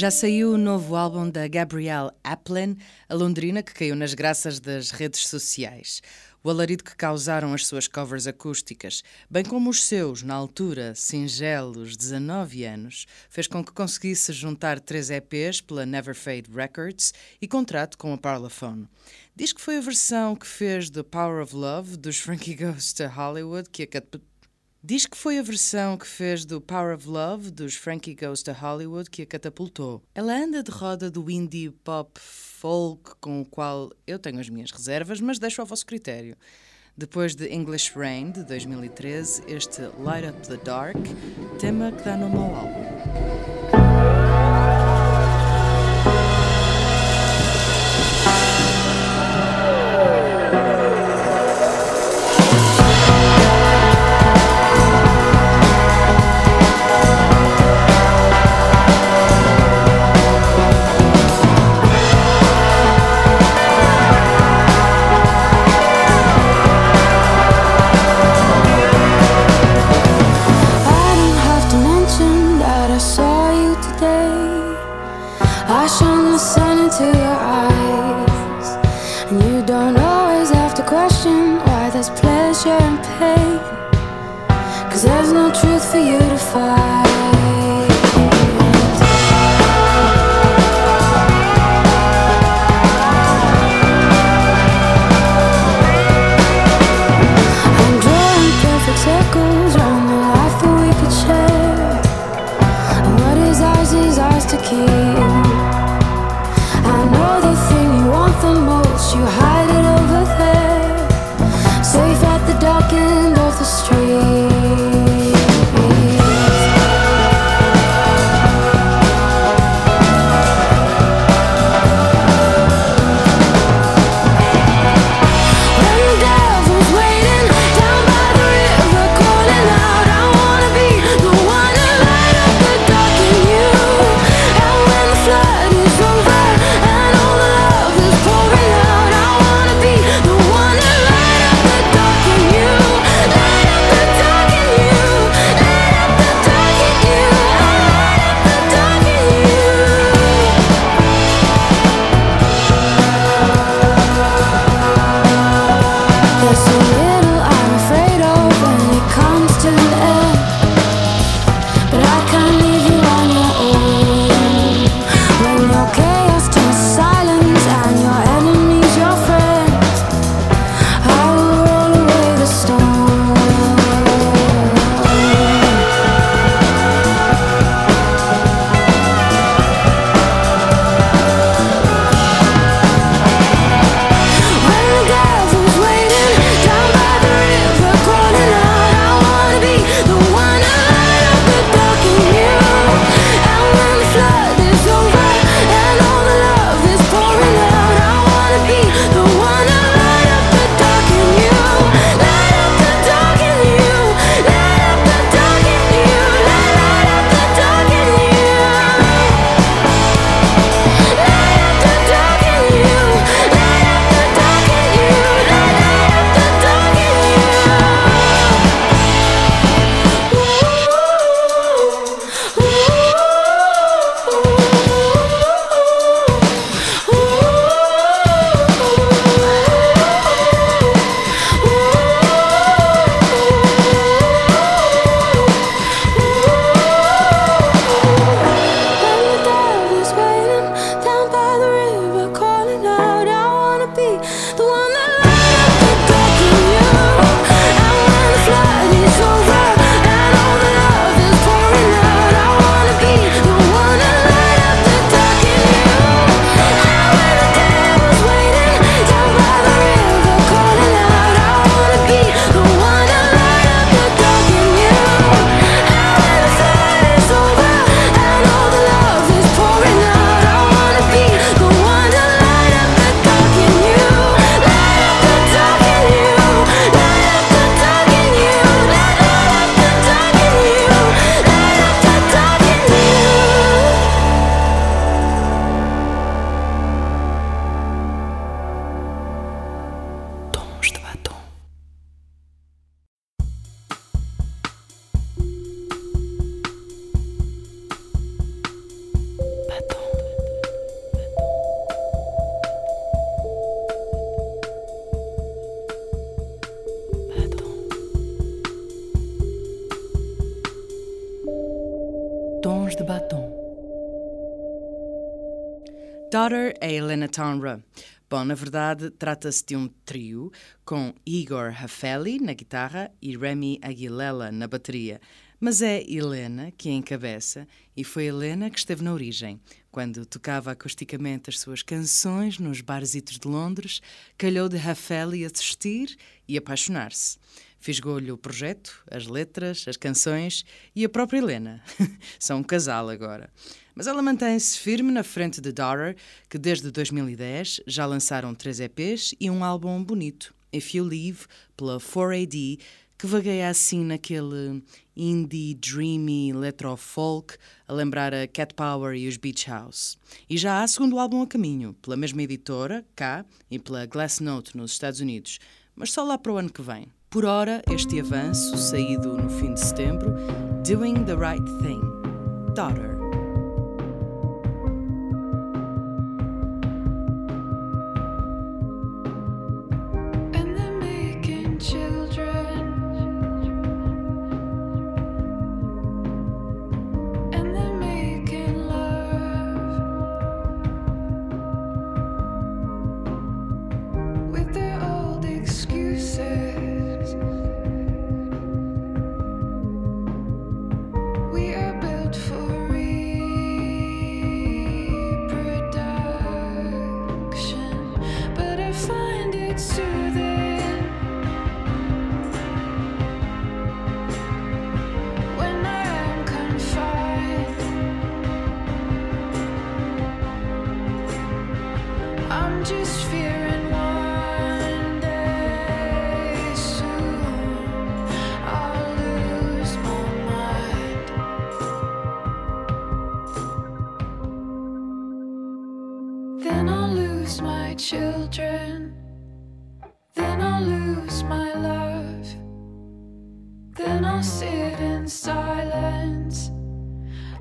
Já saiu o novo álbum da Gabrielle Aplin, a londrina que caiu nas graças das redes sociais. O alarido que causaram as suas covers acústicas, bem como os seus, na altura, singelos 19 anos, fez com que conseguisse juntar três EPs pela Never Fade Records e contrato com a Parlophone. Diz que foi a versão que fez The Power of Love dos Frankie Goes to Hollywood que a Diz que foi a versão que fez do Power of Love dos Frankie Goes to Hollywood que a catapultou. Ela anda de roda do indie pop folk com o qual eu tenho as minhas reservas, mas deixo ao vosso critério. Depois de English Rain de 2013, este Light Up the Dark, tema que dá nome ao álbum. day. I shine the sun into your eyes. And you don't always have to question Why there's pleasure and pain. Cause there's no truth Daughter é Helena Townra. Bom, na verdade, trata-se de um trio com Igor Hafeli na guitarra e Remy Aguilera na bateria. Mas é Helena que a encabeça e foi Helena que esteve na origem. Quando tocava acusticamente as suas canções nos barzitos de Londres, calhou de Raffaele assistir e apaixonar-se. Fisgou-lhe o projeto, as letras, as canções e a própria Helena. São um casal agora. Mas ela mantém-se firme na frente de Daughter, que desde 2010 já lançaram três EPs e um álbum bonito, If You Leave, pela 4AD, que vagueia assim naquele indie, dreamy, electro-folk, a lembrar a Cat Power e os Beach House. E já há segundo álbum a caminho, pela mesma editora, cá, e pela Glass Note nos Estados Unidos, mas só lá para o ano que vem. Por ora, este avanço, saído no fim de setembro, Doing the Right Thing, Daughter.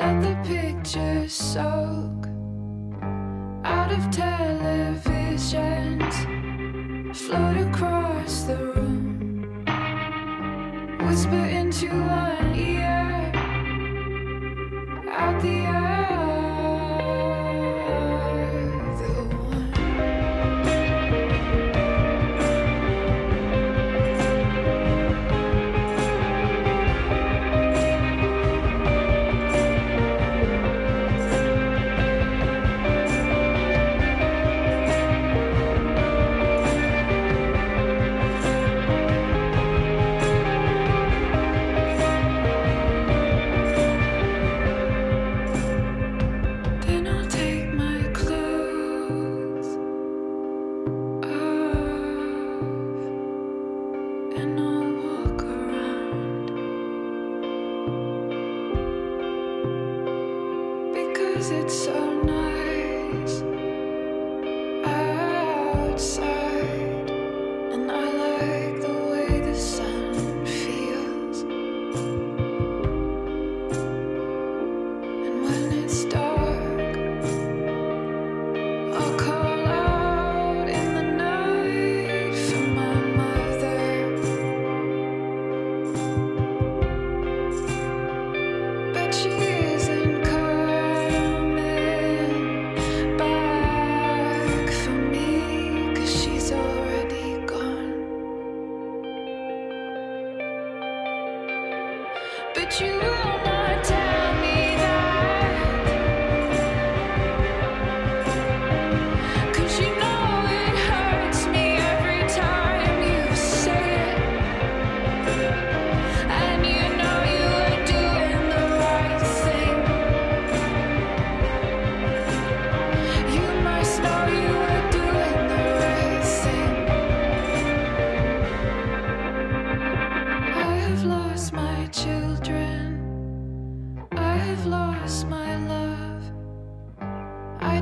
Let the pictures soak out of televisions, float across the room, whisper into one ear, out the.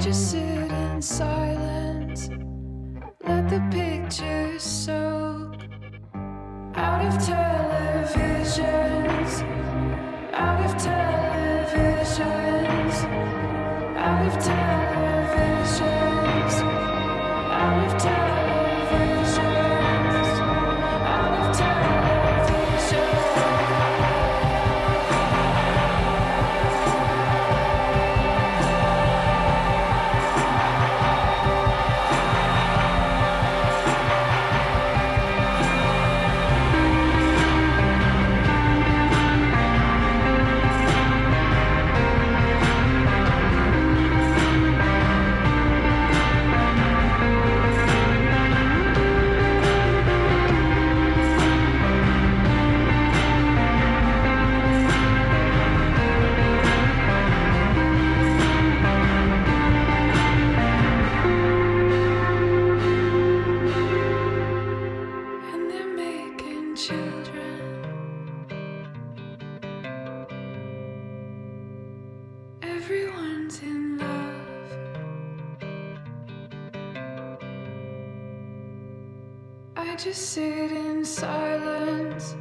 Just sit in silence, let the pictures soak out of televisions, out of televisions. Just sit in silence.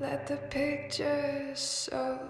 Let the pictures soak.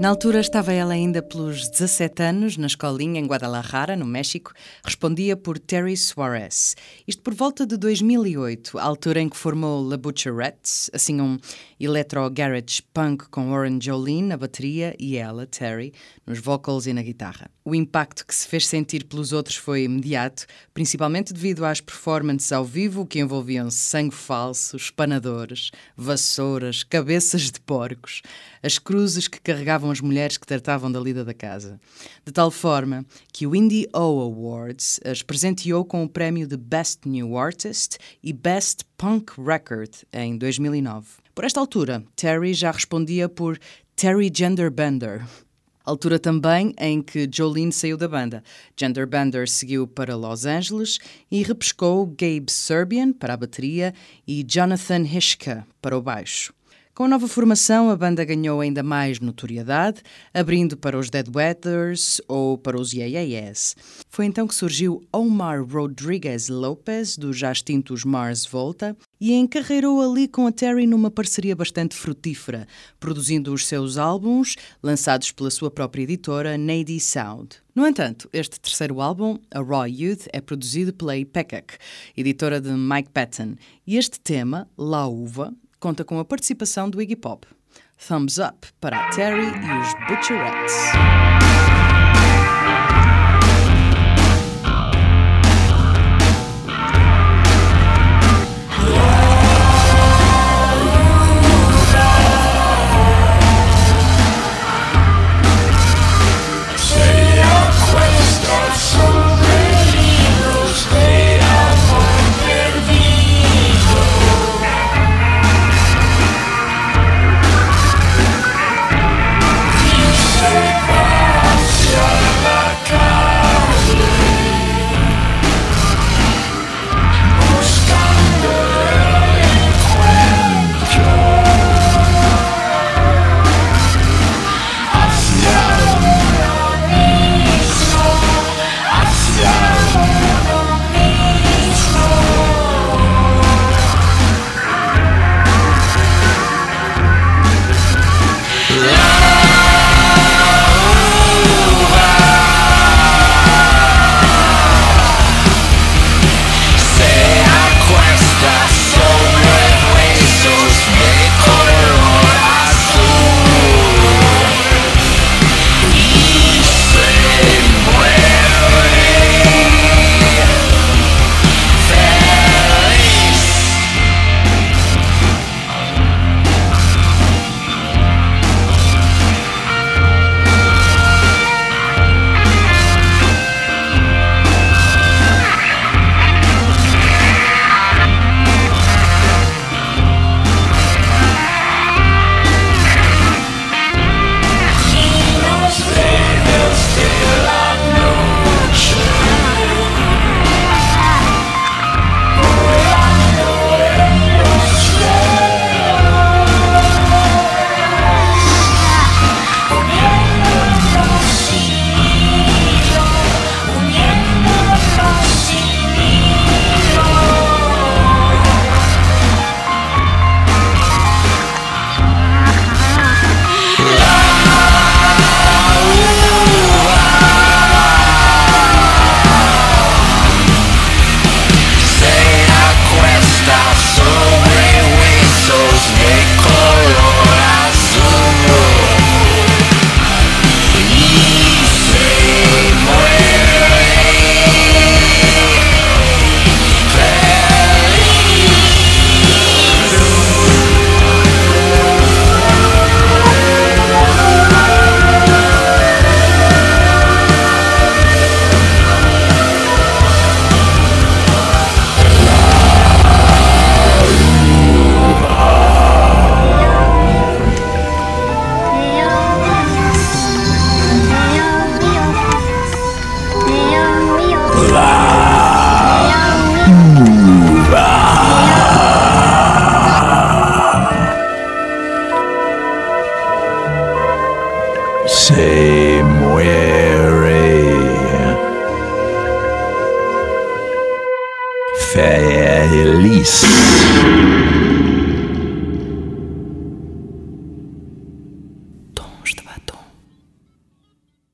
Na altura estava ela ainda pelos 17 anos, na escolinha em Guadalajara, no México, respondia por Terry Suarez. Isto por volta de 2008, a altura em que formou La Butcherettes, assim um electro-garage punk com Warren Jolene na bateria e ela, Terry, nos vocals e na guitarra. O impacto que se fez sentir pelos outros foi imediato, principalmente devido às performances ao vivo que envolviam sangue falso, espanadores, vassouras, cabeças de porcos, as cruzes que carregavam as mulheres que tratavam da lida da casa. De tal forma que o Indie O Awards as presenteou com o prémio de Best New Artist e Best Punk Record em 2009. Por esta altura, Terry já respondia por Terry Genderbender. Altura também em que Jolene saiu da banda. Genderbender seguiu para Los Angeles e repescou Gabe Serbian para a bateria e Jonathan Hishka para o baixo. Com a nova formação, a banda ganhou ainda mais notoriedade, abrindo para os Dead Weathers ou para os Yeah. Foi então que surgiu Omar Rodriguez Lopez, dos já extintos Mars Volta, e encarreirou ali com a Terry numa parceria bastante frutífera, produzindo os seus álbuns, lançados pela sua própria editora, Nady Sound. No entanto, este terceiro álbum, A Raw Youth, é produzido pela Ipecac, editora de Mike Patton, e este tema, La Uva, conta com a participação do Iggy Pop. Thumbs up para a Terry e os Butcherettes.